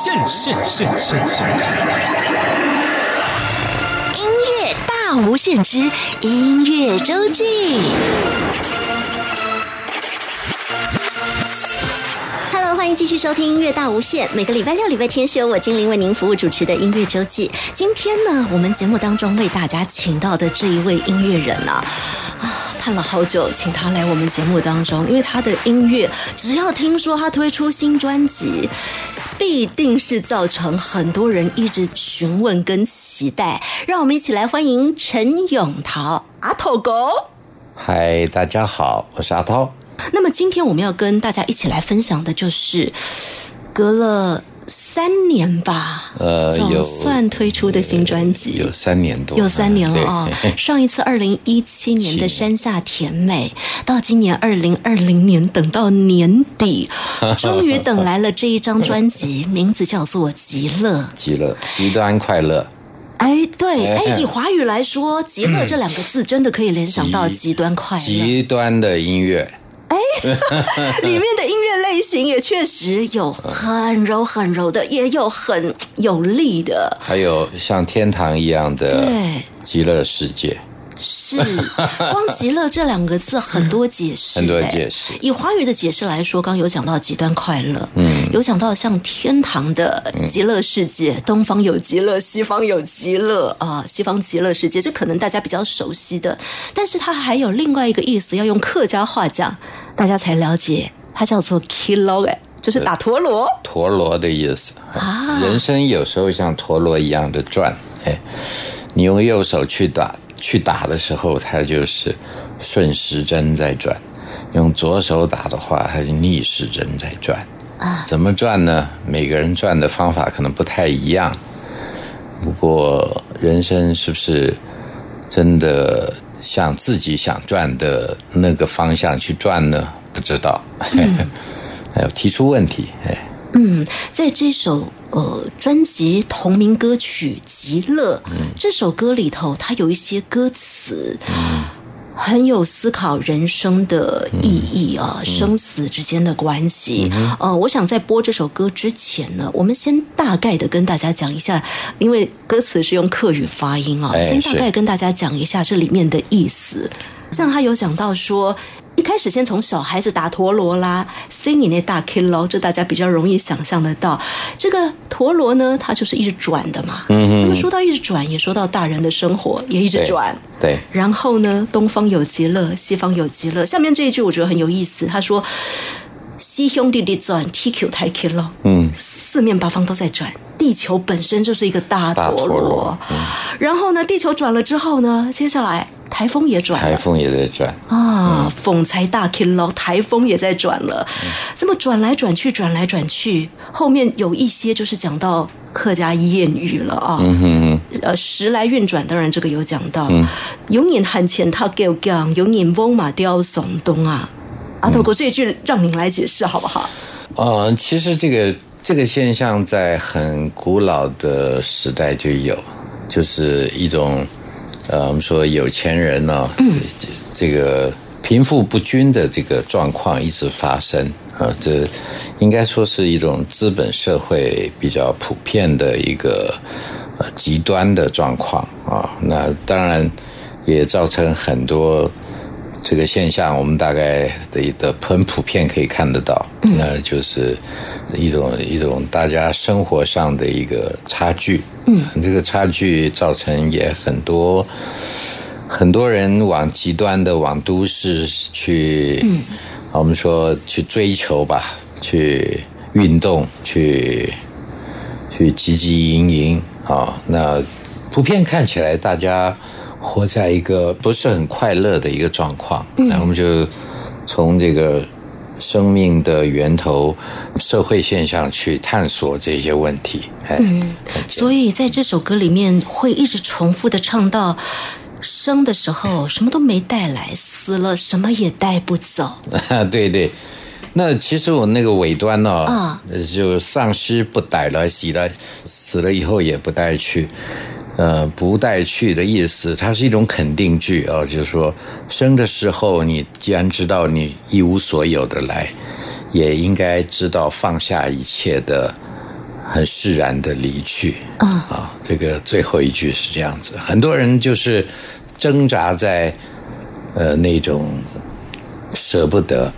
现现现现现！音乐大无限之音乐周记。欢迎继续收听音乐大无限。每个礼拜六、礼拜天是由我精灵为您服务主持的音乐周记。今天呢，我们节目当中为大家请到的这一位音乐人啊，啊，盼了好久，请他来我们节目当中，因为他的音乐，只要听说他推出新专辑。必定是造成很多人一直询问跟期待，让我们一起来欢迎陈永桃阿涛哥。嗨，大家好，我是阿涛。那么今天我们要跟大家一起来分享的就是隔了。三年吧，呃，总算推出的新专辑，有三年多，有三年了啊！上一次二零一七年的《山下甜美》，到今年二零二零年，等到年底，终于等来了这一张专辑，名字叫做《极乐》，极乐，极端快乐。哎，对，哎，以华语来说，“极乐”这两个字真的可以联想到极端快乐，极端的音乐。哎，里面的音乐类型也确实有很柔很柔的，也有很有力的，还有像天堂一样的极乐世界。是，光“极乐”这两个字很多解释，很多解释。以华语的解释来说，刚有讲到极端快乐，嗯，有讲到像天堂的极乐世界，东方有极乐，西方有极乐啊，西方极乐世界，这可能大家比较熟悉的。但是它还有另外一个意思，要用客家话讲，大家才了解，它叫做 “kilo”，哎就是打陀螺，陀螺的意思啊。人生有时候像陀螺一样的转，哎，你用右手去打。去打的时候，它就是顺时针在转；用左手打的话，它就逆时针在转。啊，怎么转呢？每个人转的方法可能不太一样。不过，人生是不是真的向自己想转的那个方向去转呢？不知道。还有提出问题，哎。嗯，在这首呃专辑同名歌曲《极乐》这首歌里头，它有一些歌词很有思考人生的意义啊，生死之间的关系。呃，我想在播这首歌之前呢，我们先大概的跟大家讲一下，因为歌词是用客语发音啊，先大概跟大家讲一下这里面的意思。像他有讲到说。一开始先从小孩子打陀螺啦，sing 你那大 K 喽，这大家比较容易想象得到。这个陀螺呢，它就是一直转的嘛。嗯嗯。那么说到一直转，也说到大人的生活也一直转。对。然后呢，东方有极乐，西方有极乐。下面这一句我觉得很有意思，他说：“西兄弟弟转，TQ 太 K 喽。”嗯。四面八方都在转，地球本身就是一个大陀螺。然后呢，地球转了之后呢，接下来。台风也转，台风也在转啊！风才大 K 喽，台风也在转了。这么转来转去，转来转去，后面有一些就是讲到客家谚语了啊。嗯哼呃，时来运转，当然这个有讲到。有年喊钱他够讲，有年风马雕耸东啊。阿头哥这一句让您来解释好不好？呃，其实这个这个现象在很古老的时代就有，就是一种。呃，我们说有钱人呢，这这个贫富不均的这个状况一直发生啊，这应该说是一种资本社会比较普遍的一个呃极端的状况啊。那当然也造成很多这个现象，我们大概的的很普遍可以看得到，那就是一种一种大家生活上的一个差距。嗯，这个差距造成也很多，很多人往极端的往都市去，嗯，我们说去追求吧，去运动，去去汲汲营营啊。那普遍看起来，大家活在一个不是很快乐的一个状况。那我们就从这个。生命的源头，社会现象去探索这些问题。嗯，所以在这首歌里面会一直重复的唱到：生的时候什么都没带来，死了什么也带不走。对对，那其实我那个尾端呢，啊，就丧尸不带了，死了，死了以后也不带去。呃，不带去的意思，它是一种肯定句啊，就是说，生的时候你既然知道你一无所有的来，也应该知道放下一切的很释然的离去。嗯啊，这个最后一句是这样子，很多人就是挣扎在呃那种舍不得。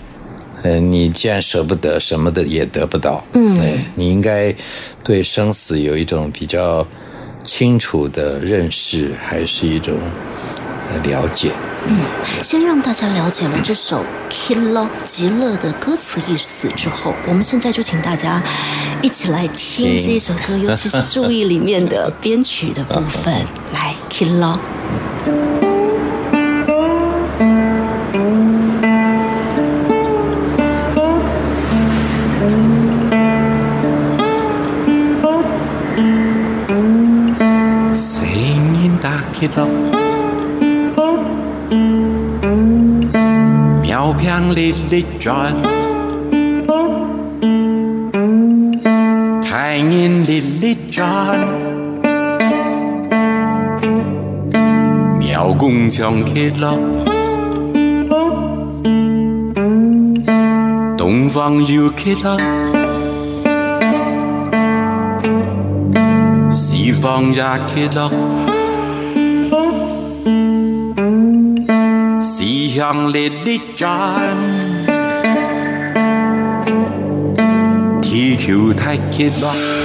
嗯，你既然舍不得，什么的也得不到。嗯，对你应该对生死有一种比较清楚的认识，还是一种呃了解。嗯先让大家了解了这首《Kilo 极乐》的歌词意思之后，我们现在就请大家一起来听听这首歌，尤其是注意里面的编曲的部分。来，Kilo。香丽丽转，太阴丽丽转，妙公唱起了，东方又起了。西方也起地球太起了。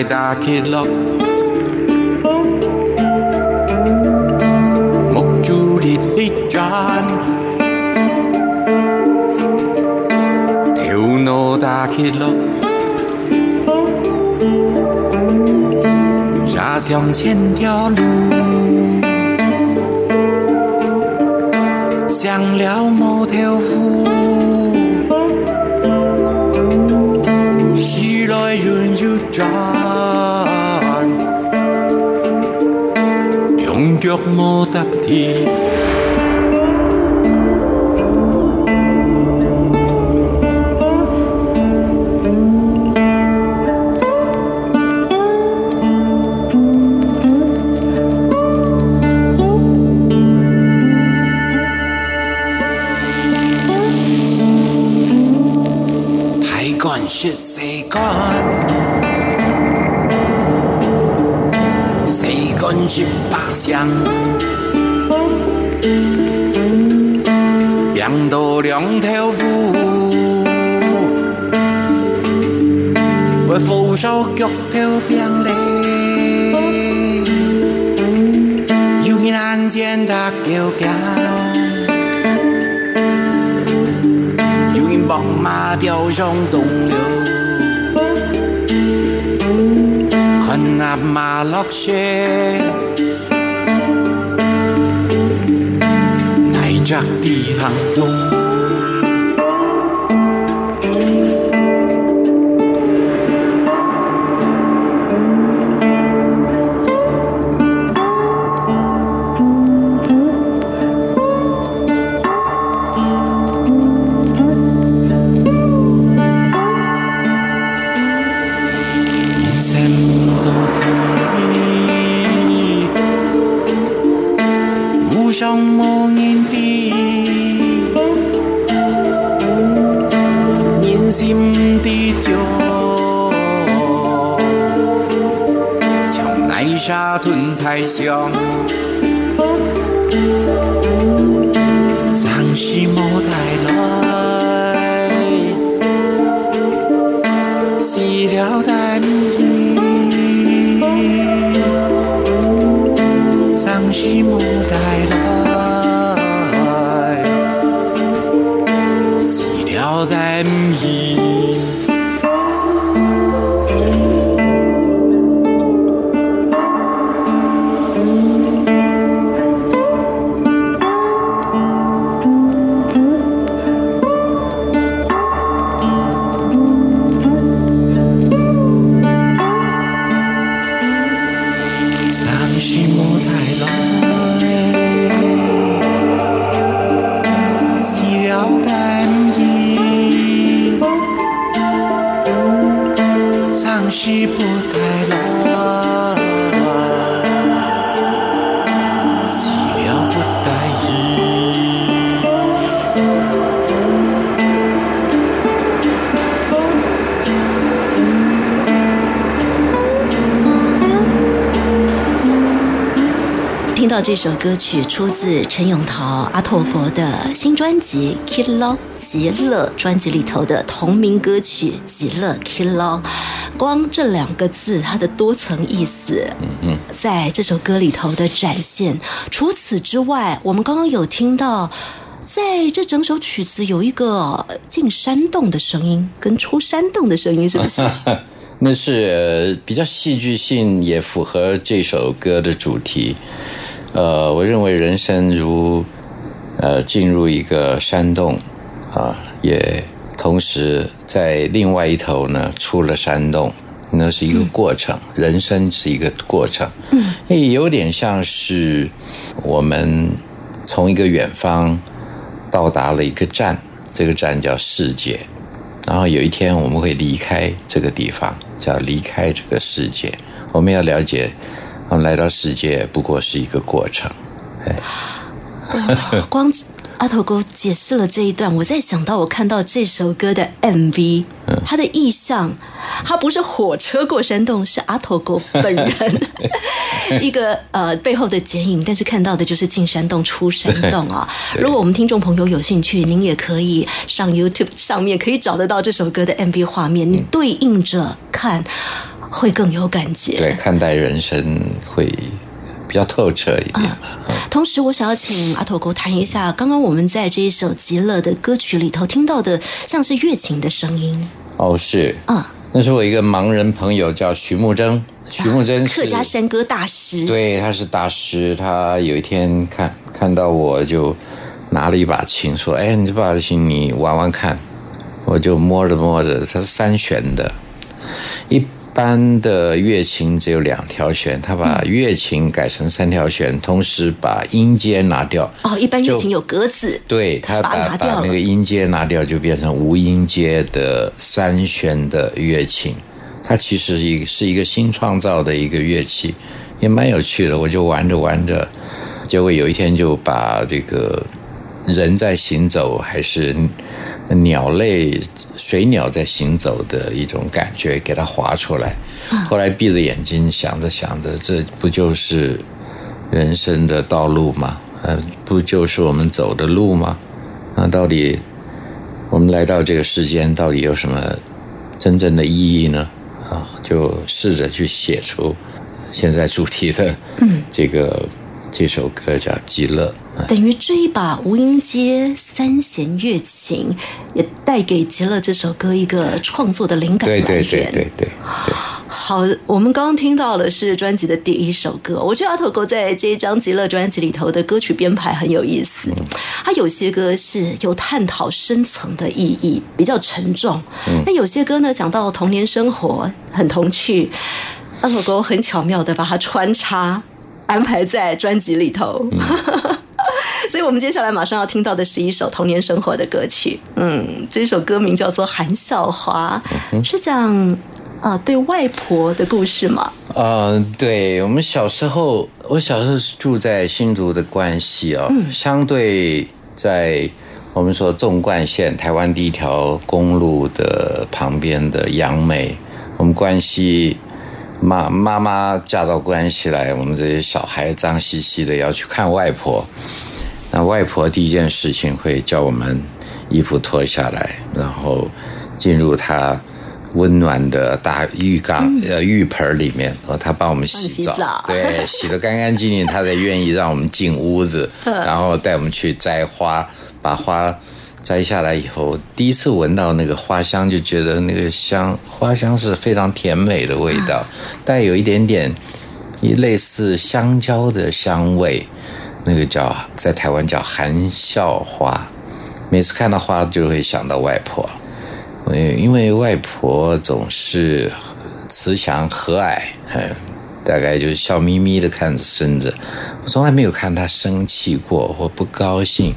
风采打起了，木柱烈烈转，头脑打起了，扎向千条路。想了某条湖，时来运又转，兩腳冇得地。睇乾雪乾雪百香，變到兩條路，為扶手腳條變嘞，有人看見他叫叫。有人幫馬飆上東流，看那馬落雪，乃着地行動。sem 太想。这首歌曲出自陈永桃、阿拓伯的新专辑《Kid Lo 极乐》专辑里头的同名歌曲《极乐 Kid Lo》，光这两个字它的多层意思，嗯嗯，在这首歌里头的展现。除此之外，我们刚刚有听到。在这整首曲子有一个进山洞的声音，跟出山洞的声音，是不是？那是比较戏剧性，也符合这首歌的主题。呃，我认为人生如呃进入一个山洞啊，也同时在另外一头呢出了山洞，那是一个过程。人生是一个过程，嗯，也有点像是我们从一个远方到达了一个站，这个站叫世界。然后有一天我们会离开这个地方，叫离开这个世界。我们要了解，我们来到世界不过是一个过程。光阿头哥解释了这一段，我在想到我看到这首歌的 MV，它的意象，它不是火车过山洞，是阿头哥本人 一个呃背后的剪影，但是看到的就是进山洞出山 洞啊。如果我们听众朋友有兴趣，您也可以上 YouTube 上面可以找得到这首歌的 MV 画面，你对应着看会更有感觉。对，看待人生会比较透彻一点嘛。同时，我想要请阿头哥谈一下，刚刚我们在这一首《极乐》的歌曲里头听到的，像是乐琴的声音。哦，是，嗯，那是我一个盲人朋友叫徐木珍，徐木珍是客家山歌大师。对，他是大师。他有一天看看到我就拿了一把琴，说：“哎，你这把琴你玩玩看。”我就摸着摸着，它是三弦的，一般的乐琴只有两条弦，他把乐琴改成三条弦，同时把音阶拿掉。哦，一般乐琴有格子，对他把把那个音阶拿掉，就变成无音阶的三弦的乐琴。它其实一是一个新创造的一个乐器，也蛮有趣的。我就玩着玩着，结果有一天就把这个人在行走，还是鸟类、水鸟在行走的一种感觉给它划出来。后来闭着眼睛想着想着，这不就是人生的道路吗？呃，不就是我们走的路吗？那到底我们来到这个世间，到底有什么真正的意义呢？啊，就试着去写出现在主题的这个、这首歌叫《极乐》。等于这一把无音阶三弦乐琴，也带给《极乐》这首歌一个创作的灵感来对源。对对对对对。好，我们刚刚听到的是专辑的第一首歌。我觉得阿头哥在这一张《极乐》专辑里头的歌曲编排很有意思，他有些歌是有探讨深层的意义，比较沉重；那、有些歌呢讲到童年生活，很童趣。阿头哥很巧妙的把它穿插安排在专辑里头。所以，我们接下来马上要听到的是一首童年生活的歌曲。嗯，这首歌名叫做《韩笑华》，是讲啊、呃对外婆的故事吗？嗯，对我们小时候，我小时候是住在新竹的关系哦，相对在我们说纵贯线台湾第一条公路的旁边的杨梅，我们关系妈妈妈嫁到关系来，我们这些小孩脏兮兮的要去看外婆，那外婆第一件事情会叫我们衣服脱下来，然后进入她温暖的大浴缸、呃浴盆里面，然后她帮我们洗澡。对，洗得干干净净，她才愿意让我们进屋子，然后带我们去摘花，把花。摘下来以后，第一次闻到那个花香，就觉得那个香花香是非常甜美的味道，带有一点点一类似香蕉的香味，那个叫在台湾叫含笑花。每次看到花就会想到外婆，因为外婆总是慈祥和蔼，嗯，大概就是笑眯眯的看着孙子，我从来没有看他生气过或不高兴。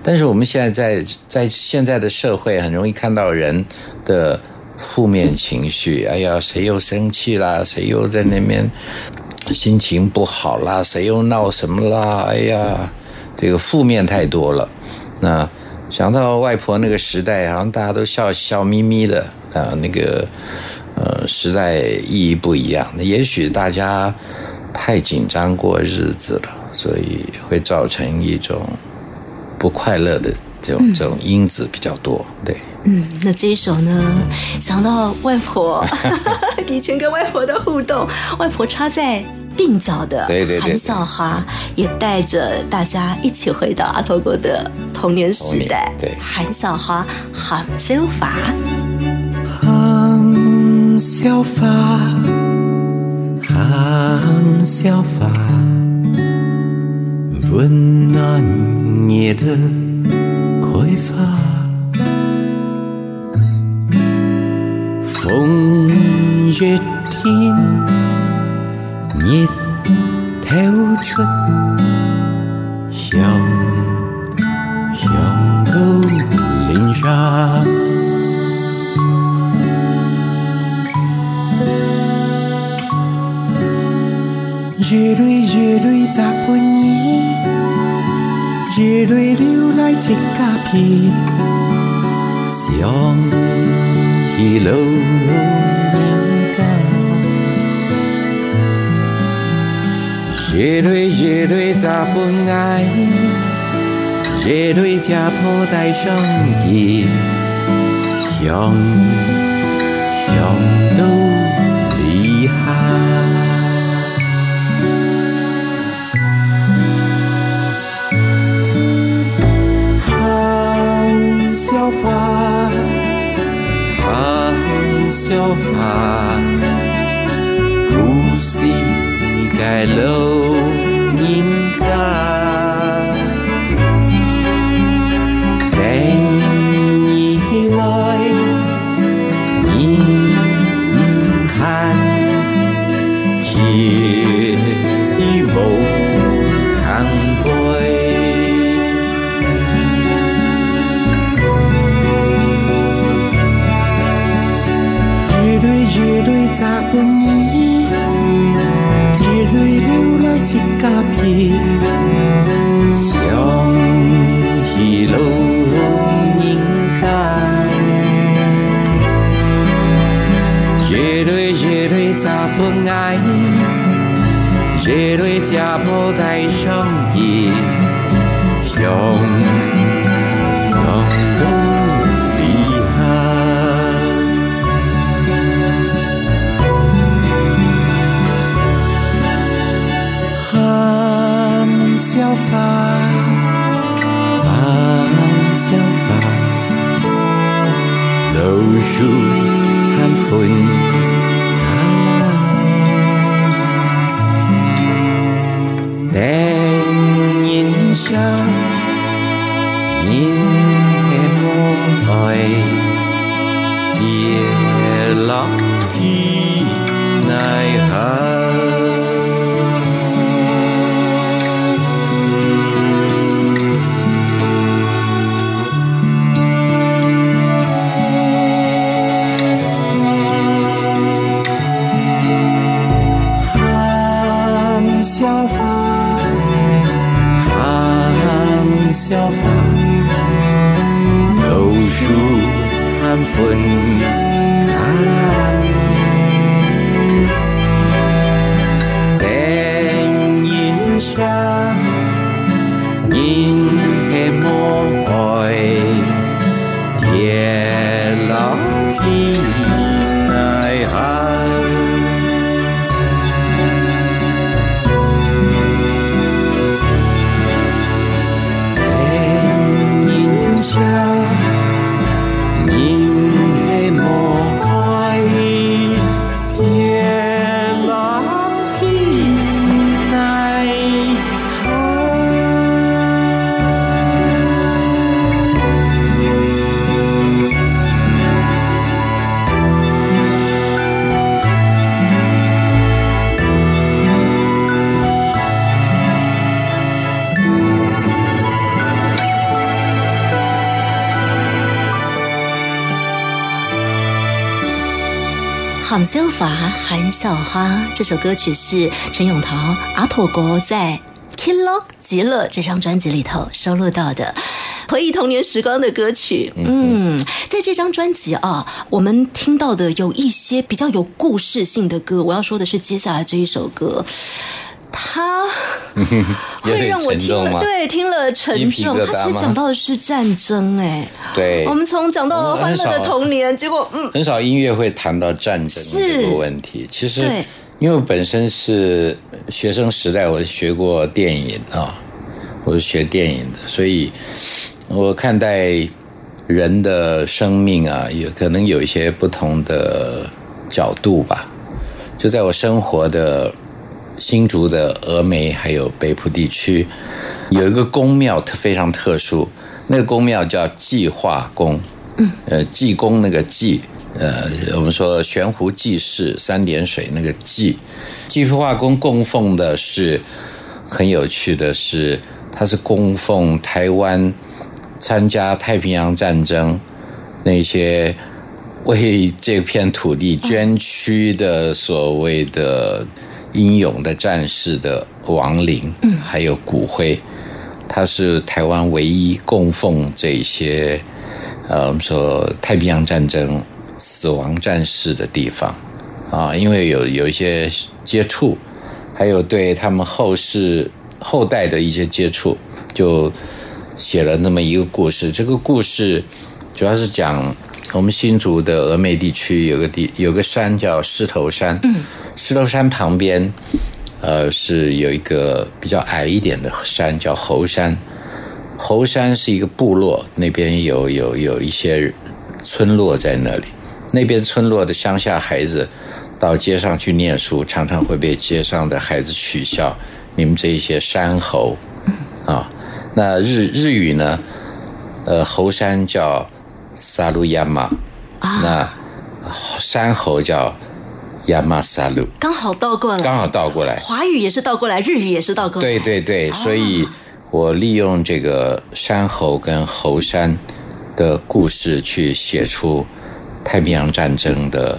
但是我们现在在在现在的社会，很容易看到人的负面情绪。哎呀，谁又生气啦？谁又在那边心情不好啦？谁又闹什么啦？哎呀，这个负面太多了。那想到外婆那个时代，好像大家都笑笑眯眯的啊，那个呃时代意义不一样。那也许大家太紧张过日子了，所以会造成一种不快乐的这种这种因子比较多。对，嗯，那这一首呢，想到外婆 以前跟外婆的互动，外婆插在鬓角的对对对韩笑花，也带着大家一起回到阿头国的童年时代。对。韩笑花喊修法，含笑法，含笑法，温暖你的葵发，风越听，你透出香香口林沙。热泪热淚砸半耳，熱淚流來一家皮，想起老人家。熱淚熱淚砸半愛，熱含笑法，故事熱淚家破帶上結，香香都厲害。含笑法，含笑法，老樹含歡人下，人的夢愛，夜法含笑花这首歌曲是陈永桃阿土国在《Kilo 极乐》这张专辑里头收录到的回忆童年时光的歌曲。嗯，在这张专辑啊，我们听到的有一些比较有故事性的歌。我要说的是接下来这一首歌。它 会让我听了，对，听了沉重。它其实讲到的是战争，哎，对。我们从讲到欢乐的童年，结果嗯，很少音乐会谈到战争这个问题。其实，因为我本身是学生时代，我学过电影啊，我是学电影的，所以我看待人的生命啊，有可能有一些不同的角度吧。就在我生活的。新竹的峨眉还有北浦地区，有一个宫庙特非常特殊，那个宫庙叫济化宫。嗯，呃，济公那个济，呃，我们说悬壶济世三点水那个济，济化宫供奉的是很有趣的是，它是供奉台湾参加太平洋战争那些为这片土地捐躯的所谓的。英勇的战士的亡灵，嗯，还有骨灰，它是台湾唯一供奉这些，呃，我们说太平洋战争死亡战士的地方啊，因为有有一些接触，还有对他们后世后代的一些接触，就写了那么一个故事。这个故事主要是讲我们新竹的峨眉地区有个地有个山叫狮头山，嗯。石头山旁边，呃，是有一个比较矮一点的山，叫猴山。猴山是一个部落，那边有有有一些村落在那里。那边村落的乡下孩子到街上去念书，常常会被街上的孩子取笑：“你们这一些山猴。”啊，那日日语呢？呃，猴山叫萨鲁亚玛，那山猴叫。亚马萨路刚好倒过来，刚好倒过来。华语也是倒过来，日语也是倒过来。对对对，所以我利用这个山猴跟猴山的故事，去写出太平洋战争的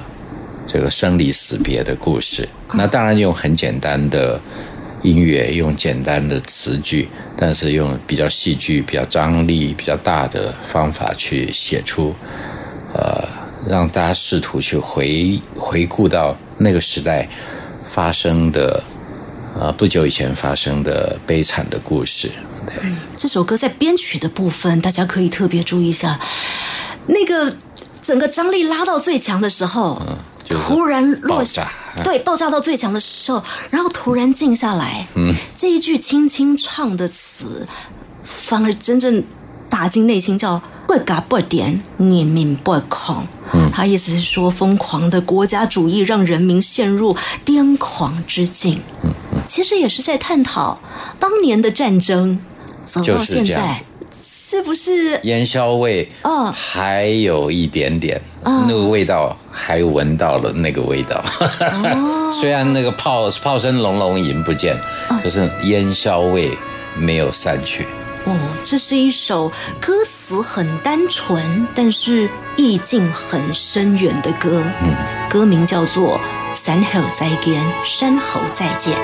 这个生离死别的故事。那当然用很简单的音乐，用简单的词句，但是用比较戏剧、比较张力比较大的方法去写出，呃。让大家试图去回回顾到那个时代发生的，呃，不久以前发生的悲惨的故事。对，这首歌在编曲的部分，大家可以特别注意一下，那个整个张力拉到最强的时候，嗯，突然落下，对，爆炸到最强的时候，然后突然静下来，嗯，这一句轻轻唱的词，反而真正打进内心，叫。不嘎不点，人民不狂。嗯，他意思是说，疯狂的国家主义让人民陷入癫狂之境。嗯嗯，其实也是在探讨当年的战争走到现在，是不是烟硝味？哦，还有一点点，那个味道还闻到了那个味道。虽然那个炮炮声隆隆已经不见，可是烟硝味没有散去。哦，这是一首歌词很单纯，但是意境很深远的歌。嗯，歌名叫做《山后再见》，山后再见。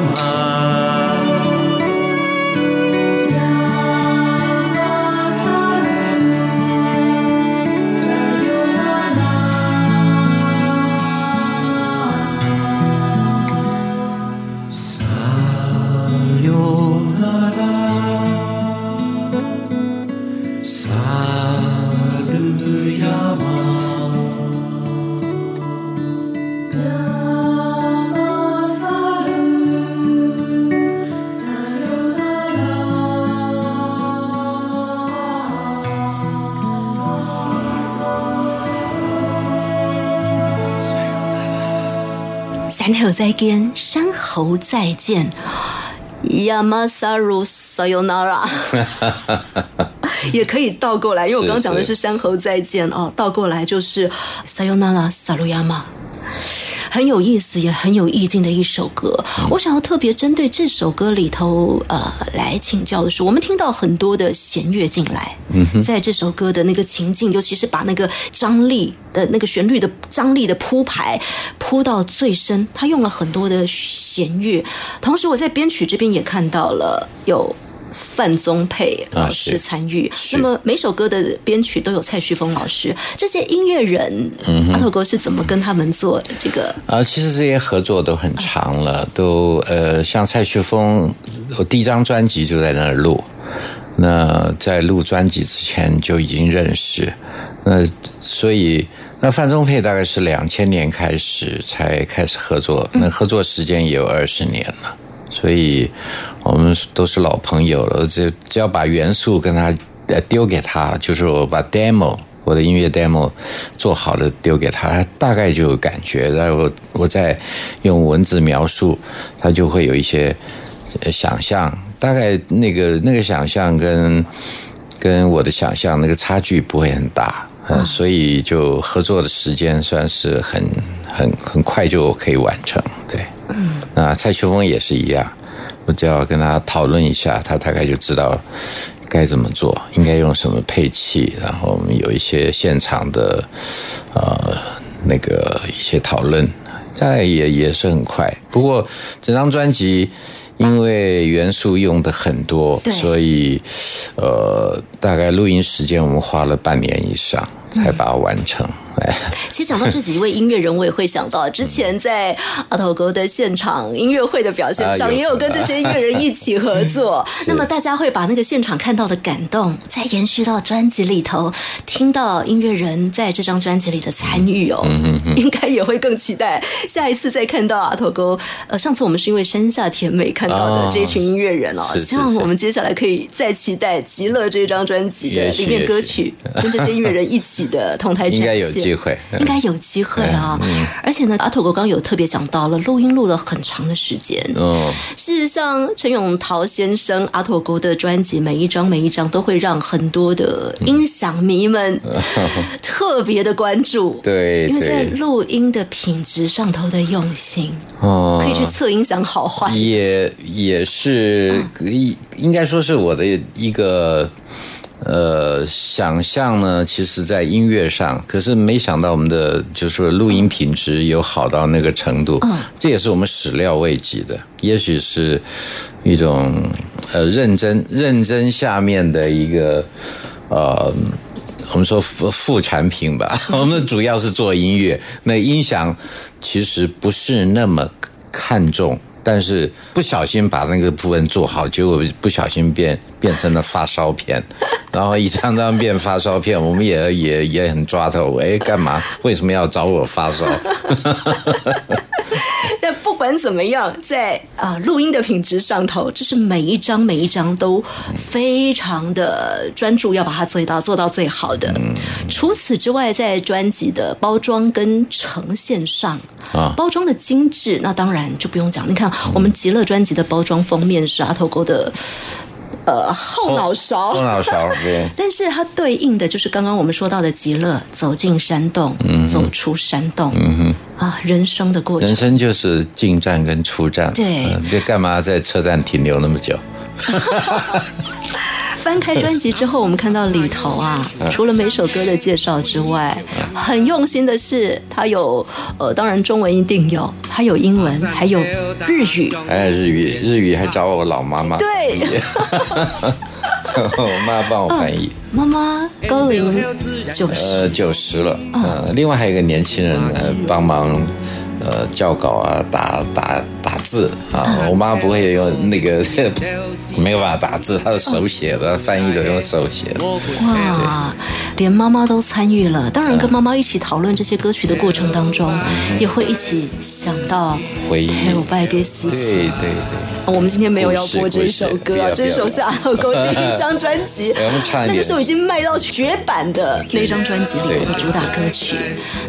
猴再见，山猴再见，Yamasaru Sayonara，也可以倒过来，因为我刚刚讲的是山猴再见哦，倒过来就是 Sayonara Saruyama。很有意思，也很有意境的一首歌。我想要特别针对这首歌里头，呃，来请教的是，我们听到很多的弦乐进来，在这首歌的那个情境，尤其是把那个张力的那个旋律的张力的铺排铺到最深，他用了很多的弦乐。同时，我在编曲这边也看到了有。范宗沛老师参与，那么每首歌的编曲都有蔡旭峰老师。这些音乐人，阿头哥是怎么跟他们做这个？啊，其实这些合作都很长了，都呃，像蔡旭峰，我第一张专辑就在那儿录。那在录专辑之前就已经认识，那所以那范宗沛大概是两千年开始才开始合作，那合作时间也有二十年了。所以，我们都是老朋友了。只只要把元素跟他丢给他，就是我把 demo 我的音乐 demo 做好了丢给他，他大概就有感觉。然后我再用文字描述，他就会有一些想象。大概那个那个想象跟跟我的想象那个差距不会很大，嗯，所以就合作的时间算是很很很快就可以完成，对。嗯那蔡秋峰也是一样，我只要跟他讨论一下，他大概就知道该怎么做，应该用什么配器，然后我们有一些现场的呃那个一些讨论，再也也是很快。不过整张专辑因为元素用的很多，所以呃大概录音时间我们花了半年以上才把它完成。哎 其实讲到这几位音乐人，我也会想到之前在阿头哥的现场音乐会的表现上，也有跟这些音乐人一起合作。那么大家会把那个现场看到的感动，再延续到专辑里头，听到音乐人在这张专辑里的参与哦，应该也会更期待下一次再看到阿头哥。呃，上次我们是因为山下甜美看到的这一群音乐人哦，希望我们接下来可以再期待《极乐》这张专辑的里面歌曲，跟这些音乐人一起的 同台展现。机会应该有机会啊！而且呢，阿土哥刚有特别讲到了录音录了很长的时间。哦，事实上，陈永桃先生阿土哥的专辑每一张每一张都会让很多的音响迷们 特别的关注。对，因为在录音的品质上头的用心哦，可以去测音响好坏。也也是应应该说是我的一个。呃，想象呢，其实在音乐上，可是没想到我们的就是说录音品质有好到那个程度，这也是我们始料未及的。也许是一种呃认真认真下面的一个呃，我们说副副产品吧。我们主要是做音乐，那音响其实不是那么看重。但是不小心把那个部分做好，结果不小心变变成了发烧片，然后一张张变发烧片，我们也也也很抓头，哎，干嘛？为什么要找我发烧？但不管怎么样，在啊、录音的品质上头，就是每一张每一张都非常的专注，要把它做到做到最好的。除此之外，在专辑的包装跟呈现上。啊包装的精致，那当然就不用讲。你看，我们极乐专辑的包装封面是阿头哥的，呃，后脑勺，后脑勺对。但是它对应的就是刚刚我们说到的极乐，走进山洞，走出山洞，啊，人生的过程人。生就是进站跟出站，对嗯这干嘛在车站停留那么久？翻开专辑之后，我们看到里头啊，除了每首歌的介绍之外，很用心的是，它有呃，当然中文一定有，它有英文，还有日语。还有日语，日语还找我老妈妈。对。我妈帮我翻译。妈妈高龄九十，呃，九十了，嗯、另外还有一个年轻人呃帮忙，呃校稿啊，打打打字啊。我妈不会用那个 没有办法打字，她是手写的，翻译的用手写的。哇，连妈妈都参与了。当然，跟妈妈一起讨论这些歌曲的过程当中，也会一起想到回忆还有拜给司对。对对，我们今天没有要播这首歌这首是阿狗狗第一张专辑 那个时候已经卖到绝版的那张专辑里头的主打歌曲。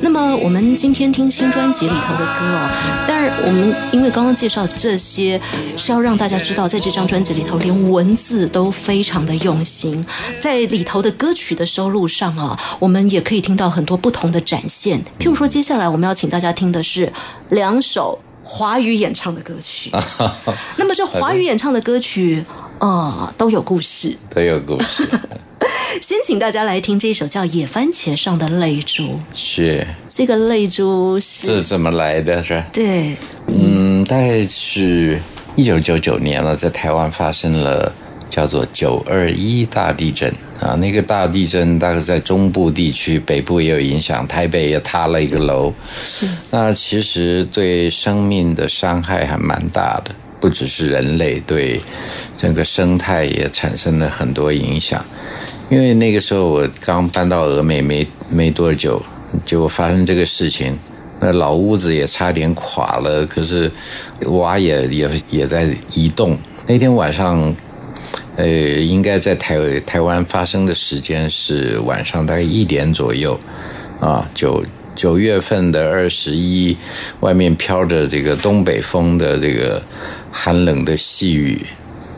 那么我们今天听新专辑里头的歌哦，但是我们因为刚刚刚介绍这些是要让大家知道，在这张专辑里头，连文字都非常的用心，在里头的歌曲的收录上啊，我们也可以听到很多不同的展现。譬如说，接下来我们要请大家听的是两首。华语演唱的歌曲，那么这华语演唱的歌曲，呃，都有故事。都有故事。先请大家来听这首叫《野番茄上的泪珠》，是，这个泪珠是这怎么来的？是？对嗯，大概是一九九九年了，在台湾发生了叫做九二一大地震啊。那个大地震大概在中部地区，北部也有影响，台北也塌了一个楼。是那其实对生命的伤害还蛮大的，不只是人类，对整个生态也产生了很多影响。因为那个时候我刚搬到峨眉没没多久，就发生这个事情，那老屋子也差点垮了，可是瓦也也也在移动。那天晚上，呃，应该在台台湾发生的时间是晚上大概一点左右，啊，就九月份的二十一，外面飘着这个东北风的这个寒冷的细雨。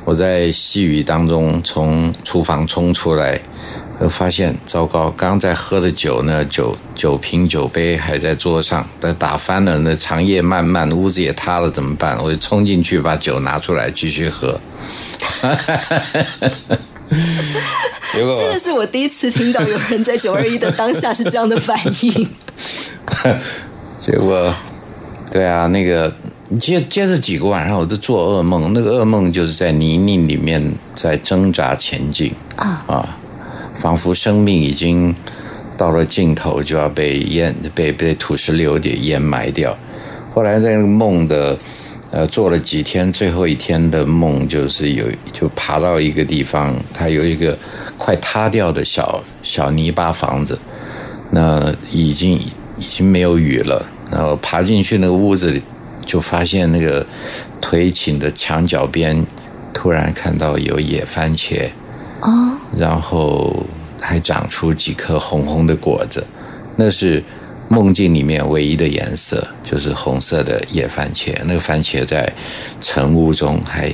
我在细雨当中从厨房冲出来，发现糟糕，刚在喝的酒呢，酒酒瓶酒杯还在桌上，但打翻了，那长夜漫漫，屋子也塌了，怎么办？我就冲进去把酒拿出来继续喝。哈哈哈哈哈结果这个是我第一次听到有人在九二一的当下是这样的反应。结果，对啊，那个接接着几个晚上我都做噩梦，那个噩梦就是在泥泞里面在挣扎前进啊啊，仿佛生命已经到了尽头，就要被淹被被土石流给淹埋掉。后来在那个梦的呃做了几天，最后一天的梦就是有就爬到一个地方，它有一个快塌掉的小小泥巴房子，那已经已经没有雨了，然后爬进去那个屋子里，就发现那个腿倾的墙角边，突然看到有野番茄，哦，然后还长出几颗红红的果子，那是梦境里面唯一的颜色，就是红色的野番茄。那个番茄在晨雾中还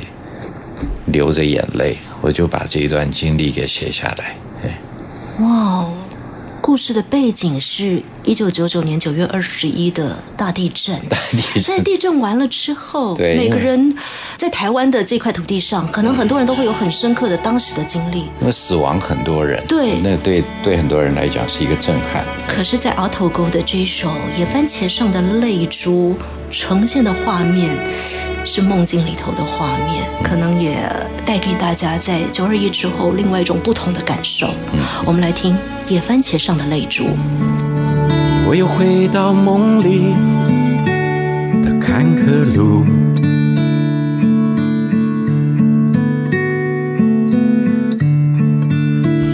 流着眼泪，我就把这一段经历给写下来。哎，哇哦！故事的背景是一九九九年九月二十一的大地震。大地震在地震完了之后，对每个人在台湾的这块土地上，可能很多人都会有很深刻的当时的经历。因为死亡很多人，对那对对很多人来讲是一个震撼。可是，在鳌头沟的这一首《野番茄上的泪珠》呈现的画面，是梦境里头的画面，可能也带给大家在九二一之后另外一种不同的感受。我们来听《野番茄上的泪珠，我又回到梦里的坎坷路，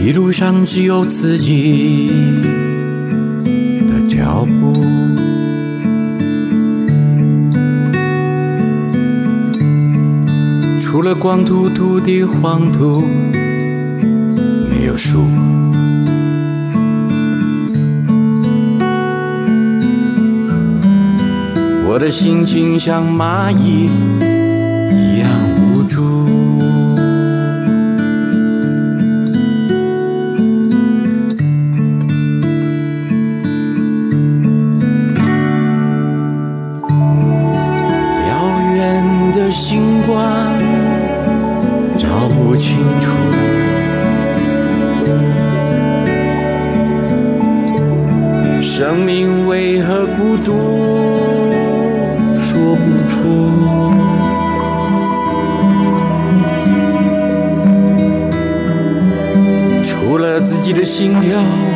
一路上只有自己的脚步，除了光秃秃的黄土，没有树。我的心情像蚂蚁心跳。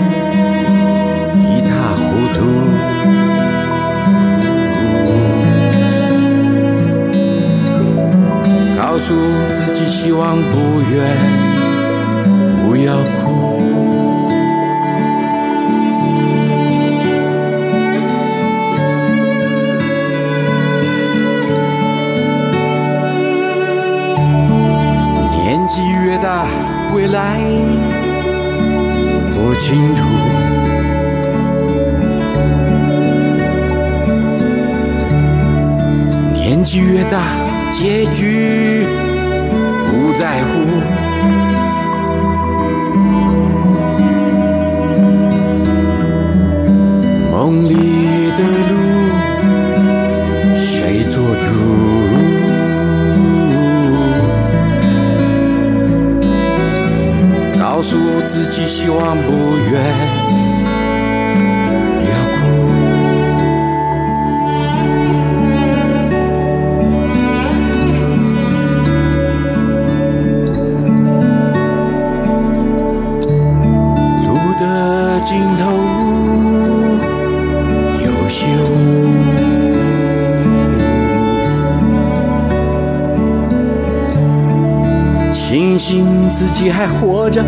自己还活着，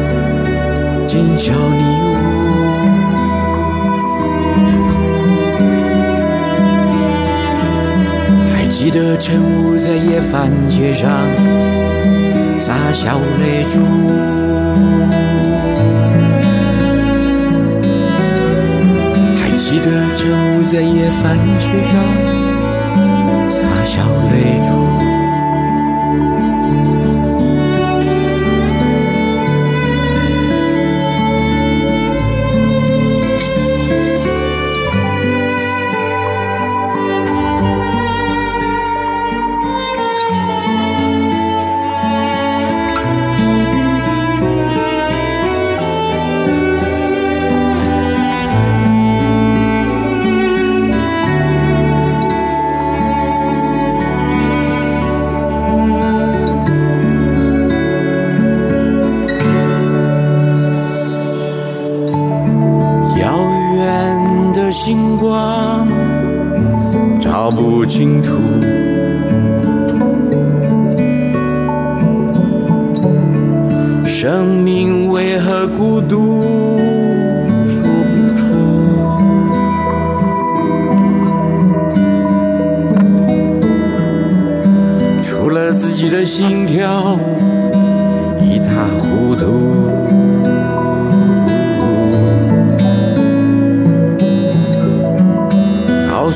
今宵你我。还记得晨雾在夜饭街上洒小泪珠。还记得晨雾在夜饭街上洒下泪珠。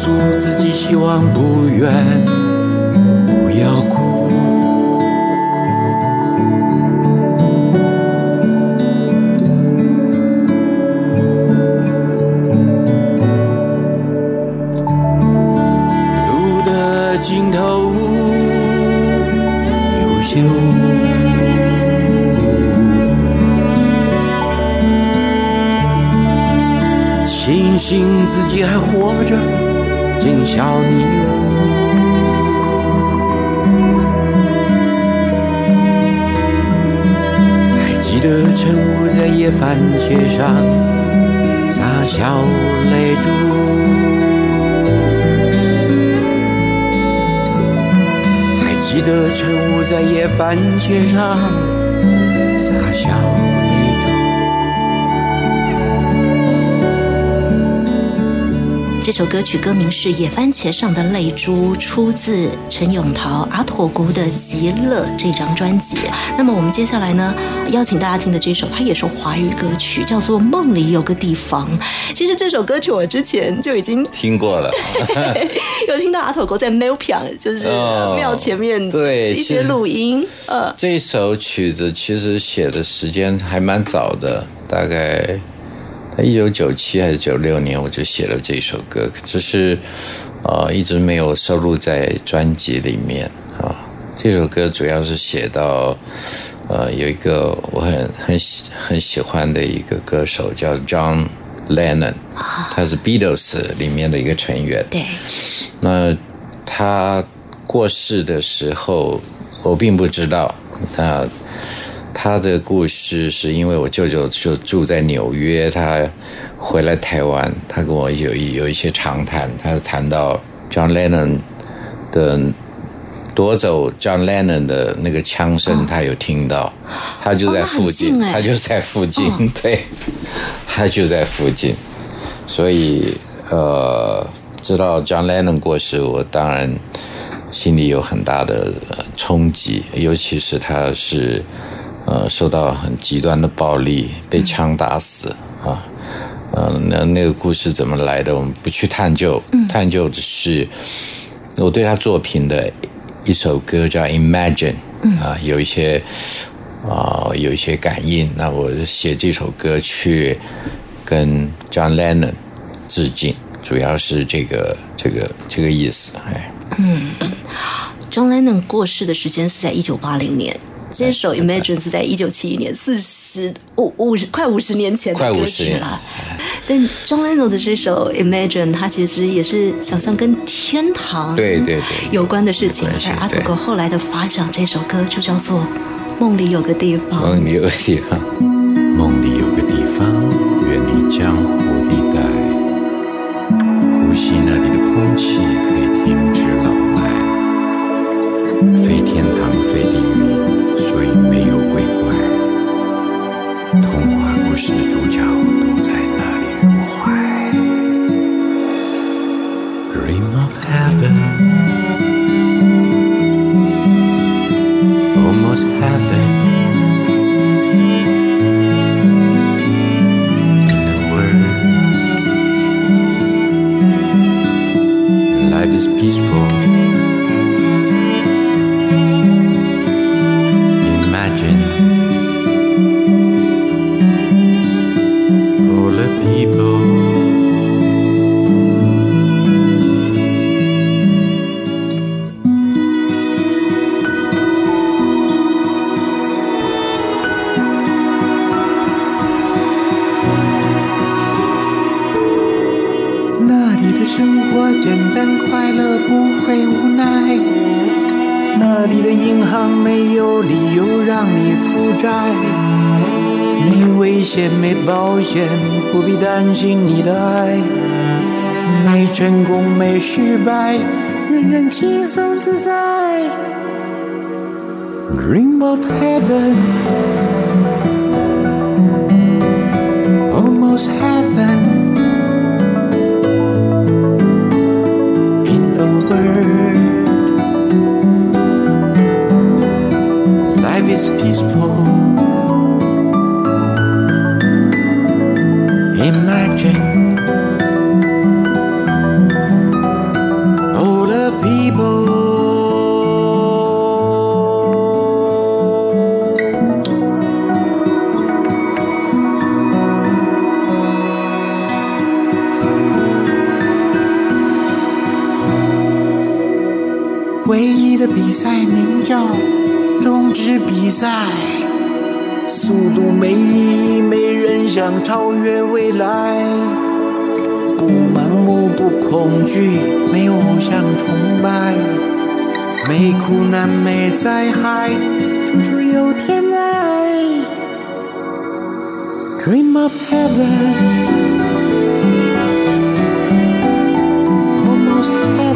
诉自己，希望不远，不要哭。路的尽头有些雾。庆幸自己还活着，今宵你我。还记得晨雾在夜饭街上洒小泪珠。还记得晨雾在夜饭街上洒下这首歌曲歌名是《野番茄上的泪珠》，出自陈永桃阿妥姑的《极乐》这张专辑。那么我们接下来呢，邀请大家听的这首，它也是华语歌曲，叫做《梦里有个地方》。其实这首歌曲我之前就已经听过了，有听到阿妥国在 Mail 票，就是哦庙前面对一些是录音，呃，这首曲子其实写的时间还蛮早的，大概在一九九七还是九六年我就写了这首歌，只是呃一直没有收录在专辑里面啊。这首歌主要是写到呃有一个我很很喜很喜欢的一个歌手叫 John Lennon，他是 Beatles 里面的一个成员。对，那他过世的时候，我并不知道。那他的故事是因为我舅舅就住在纽约，他回来台湾，他跟我有一有一些长谈，他谈到 John Lennon 的夺走 John Lennon 的那个枪声，他有听到，他就在附近，他就在附近，对，他就在附近。所以呃，知道 John Lennon 过世，我当然心里有很大的呃冲击，尤其是他是呃受到很极端的暴力，被枪打死啊。呃，那那个故事怎么来的，我们不去探究，探究的是我对他作品的一首歌叫《Imagine》啊，有一些啊、有一些感应。那我写这首歌去跟 John Lennon 致敬，主要是这个这个这个意思。哎，John Lennon 过世的时间是在一九八零年。这首《Imagine》是在一九七一年，四十五五十快五十年前的快歌50年曲了。但 John Lennon 的这首《Imagine》，它其实也是想象跟天堂对对对有关的事情。而阿土对哥后来的发想，这首歌就叫做《梦里有个地方》。梦里有个地方，梦里没失败，人人轻松自在。Dream of heaven, 没苦难，没灾害，处处有天籁。Dream of heaven, almost heaven.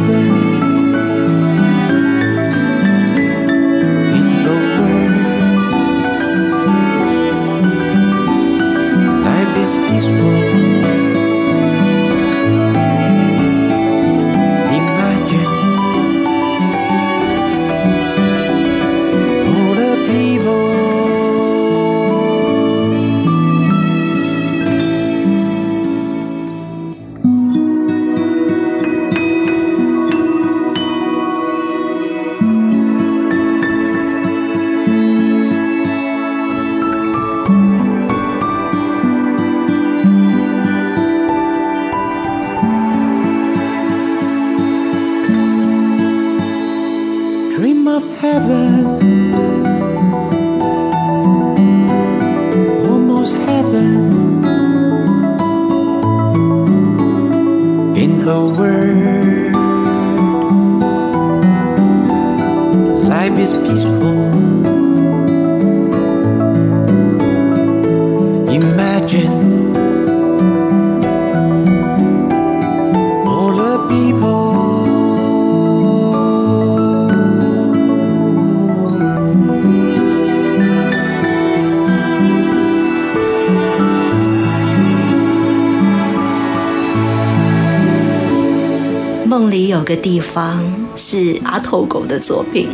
个地方》是阿头狗的作品。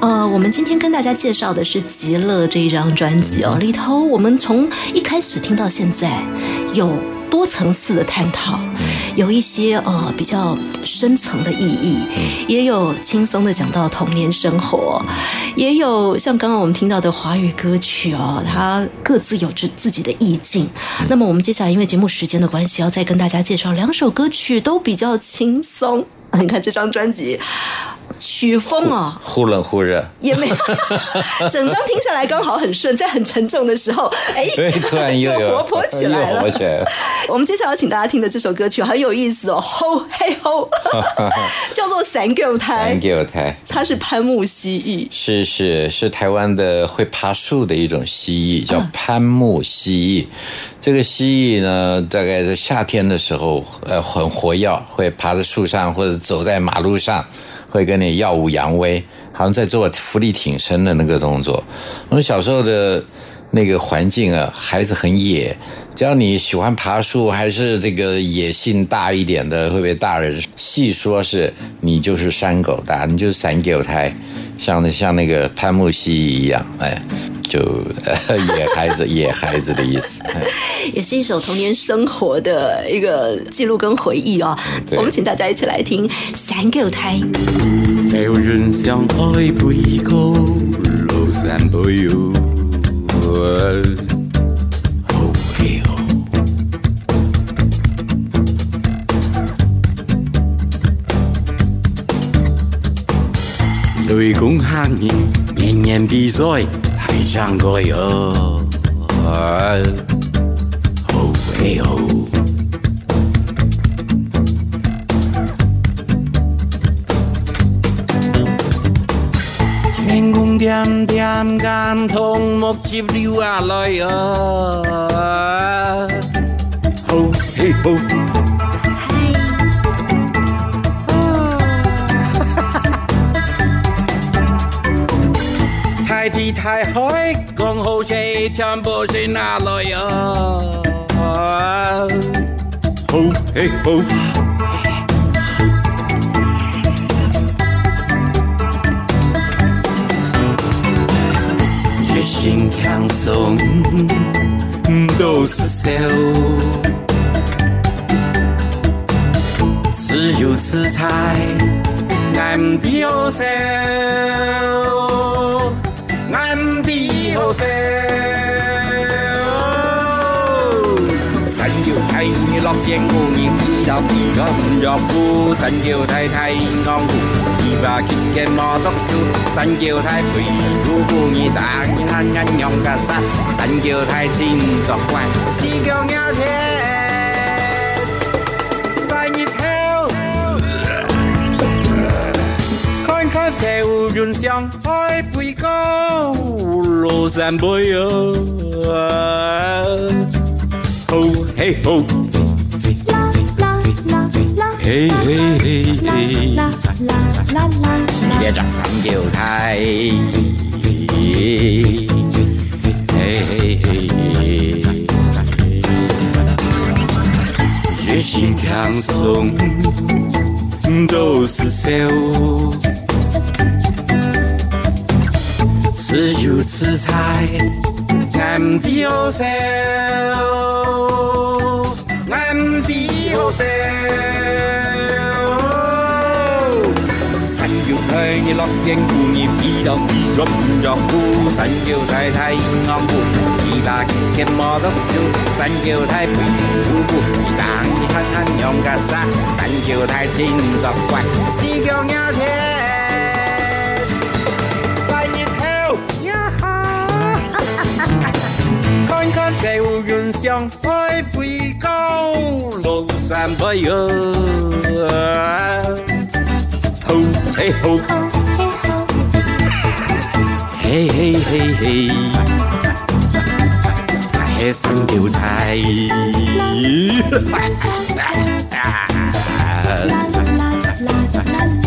呃，我们今天跟大家介绍的是《极乐》这一张专辑哦，里头我们从一开始听到现在，有多层次的探讨，有一些呃比较深层的意义，也有轻松的讲到童年生活，也有像刚刚我们听到的华语歌曲哦，它各自有着自己的意境。那么我们接下来因为节目时间的关系，要再跟大家介绍两首歌曲，都比较轻松。你看这张专辑。曲风哦，忽冷忽热，也没有，整张听下来刚好很顺，在很沉重的时候，哎，突然又有。活泼起来了。起来了。我们接下来要请大家听的这首歌曲很有意思哦，吼嘿吼，叫做《三狗台 Thank》，you，台它是攀木蜥蜴。是是是台湾的会爬树的一种蜥蜴，叫攀木蜥蜴。这个蜥蜴呢，大概在夏天的时候，呃，很活跃，会爬在树上或者走在马路上，会跟你耀武扬威，好像在做浮力挺身的那个动作。我们小时候的。那个环境啊，孩子很野，只要你喜欢爬树，还是这个野性大一点的，会被大人细说是你就是山狗大，你就是山狗胎，像像那个潘木西一样，哎，就、呃、野孩子野孩子的意思。哎 也是一首童年生活的一个记录跟回忆哦。我们请大家一起来听《山狗胎》。有人相愛背高路散步遊，好氣候。雷公喊你年年比賽，台上個有，好氣候。天公點點間通木接了下來啊！好嘿好。太地太海，講好車全部是哪來啊？好嘿好。心强松都是笑，只有吃菜俺的好笑，俺的好笑。神要睇你落聲故意知道你個唔入乎，神要睇睇安湖，二百結嘅摩督笑，神要睇陪姑姑你打你喊人用個殺，神要睇錢作怪，是腳丫鐵，神一跳。看看條人相愛背高，路散步遊，好嘿好，嘿嘿嘿嘿，一隻神叫睇，嘿嘿嘿，越心強鬆都是笑。只有吃菜，俺的好笑，俺的好笑。老鲜姑 sen cùng nhịp di động, rót ruột vuông. Sánh chiều thay, thay ngon, vụ vũ khí bạc. Kẹp 嘿嘿嘿嘿，嘿三條台，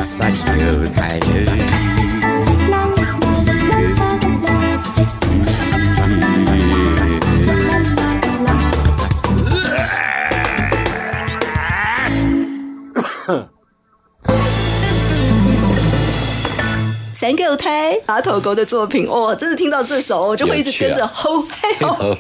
三條台。三个胎阿头狗的作品，哦，真的听到这首，我就会一直跟着吼嘿吼。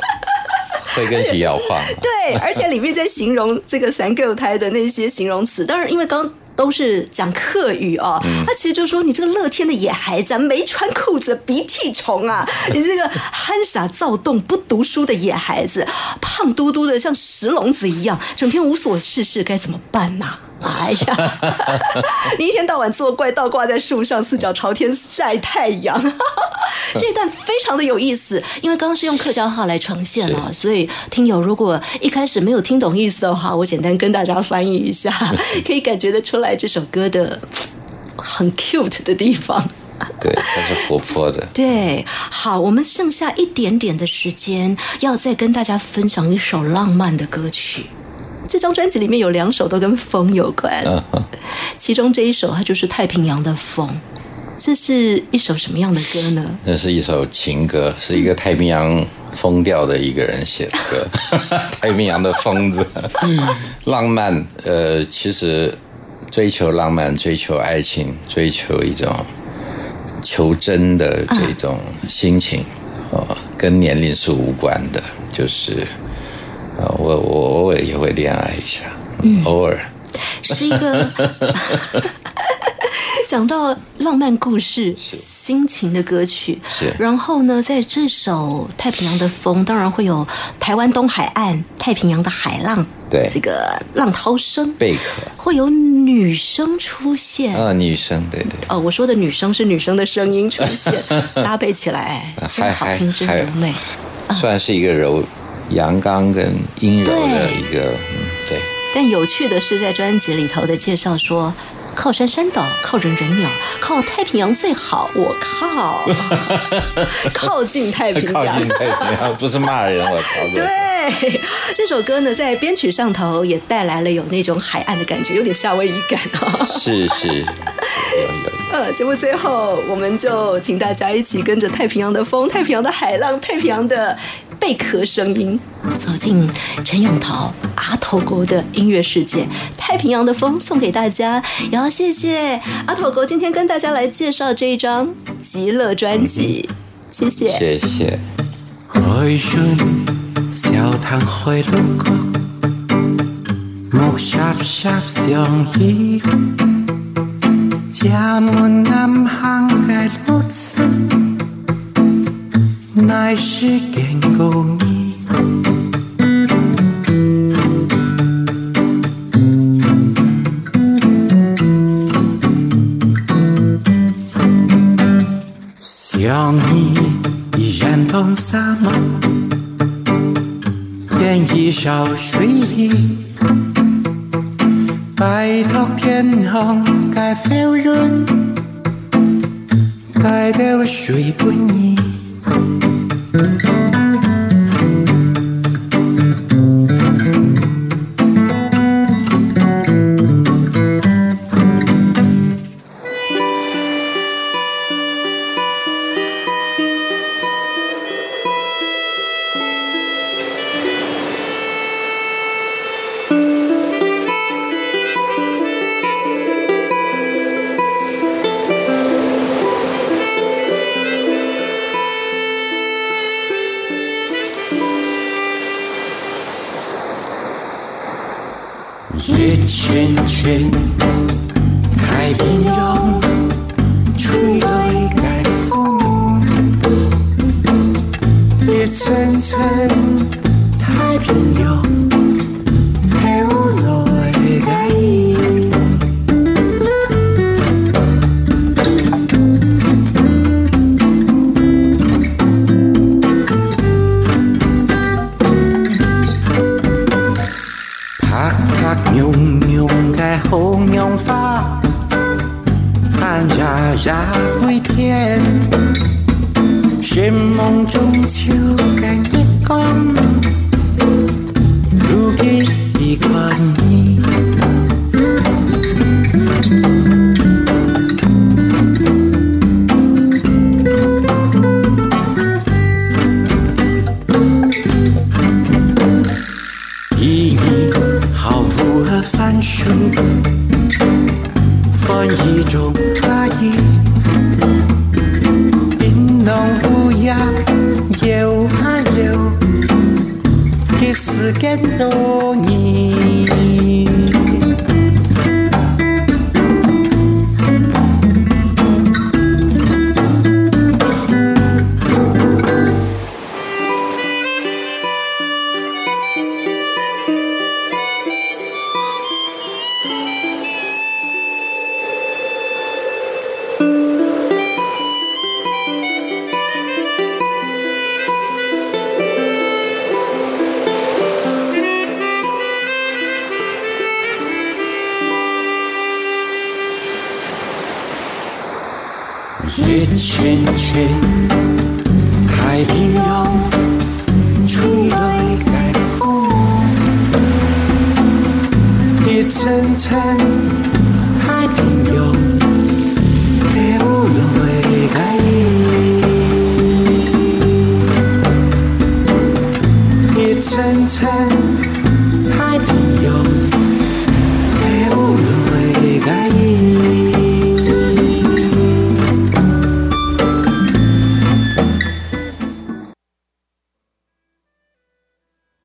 会跟起摇晃，对，而且里面在形容这个三个胎的那些形容词，当然因为刚都是讲客语哦，他其实就说你这个乐天的野孩子，没穿裤子鼻涕虫啊，你这个憨傻躁动不读书的野孩子，胖嘟嘟的像石笼子一样，整天无所事事，该怎么办呢？哎呀，你一天到晚作怪，倒挂在树上，四脚朝天晒太阳。这段非常的有意思，因为刚刚是用客家话来呈现了，所以听友如果一开始没有听懂意思的话，我简单跟大家翻译一下，可以感觉得出来这首歌的很 cute 的地方。对，它是活泼的。对，好，我们剩下一点点的时间，要再跟大家分享一首浪漫的歌曲。这张专辑里面有两首都跟风有关，其中这一首它就是《太平洋的风》，这是一首什么样的歌呢？那是一首情歌，是一个太平洋疯掉的一个人写的歌，太平洋的疯子，浪漫。呃，其实追求浪漫、追求爱情、追求一种求真的这种心情，哦，跟年龄是无关的，就是。啊，我我偶尔也会恋爱一下，偶尔是一个 讲到浪漫故事、心情的歌曲。是，然后呢，在这首《太平洋的风》，当然会有台湾东海岸、太平洋的海浪，对这个浪涛声，贝壳会有女生出现。啊，女生，对对。哦，我说的女生是女生的声音出现，搭配起来真好听，真柔美，算是一个柔。阳刚跟阴柔的一个，嗯，对。但有趣的是，在专辑里头的介绍说，靠山山倒，靠人人鸟，靠太平洋最好。我靠，靠近太平洋，靠近太平洋，不是骂人，我操！对，这首歌呢，在编曲上头也带来了有那种海岸的感觉，有点夏威夷感哦。是是，有有有。呃，节目最后，我们就请大家一起跟着太平洋的风、太平洋的海浪、太平洋的。贝壳声音，走进陈永桃阿头国的音乐世界。太平洋的风送给大家，也要谢谢阿头国今天跟大家来介绍这一张极乐专辑，谢谢，谢谢。海船小潭海路角，木沙沙相依，家门南航的路子。乃是见过你，想你已染红纱帽，点一勺水意，拜托天空该飞润，该得水不腻。cả ra vui thuyền. Trên mong trong chiều cánh con.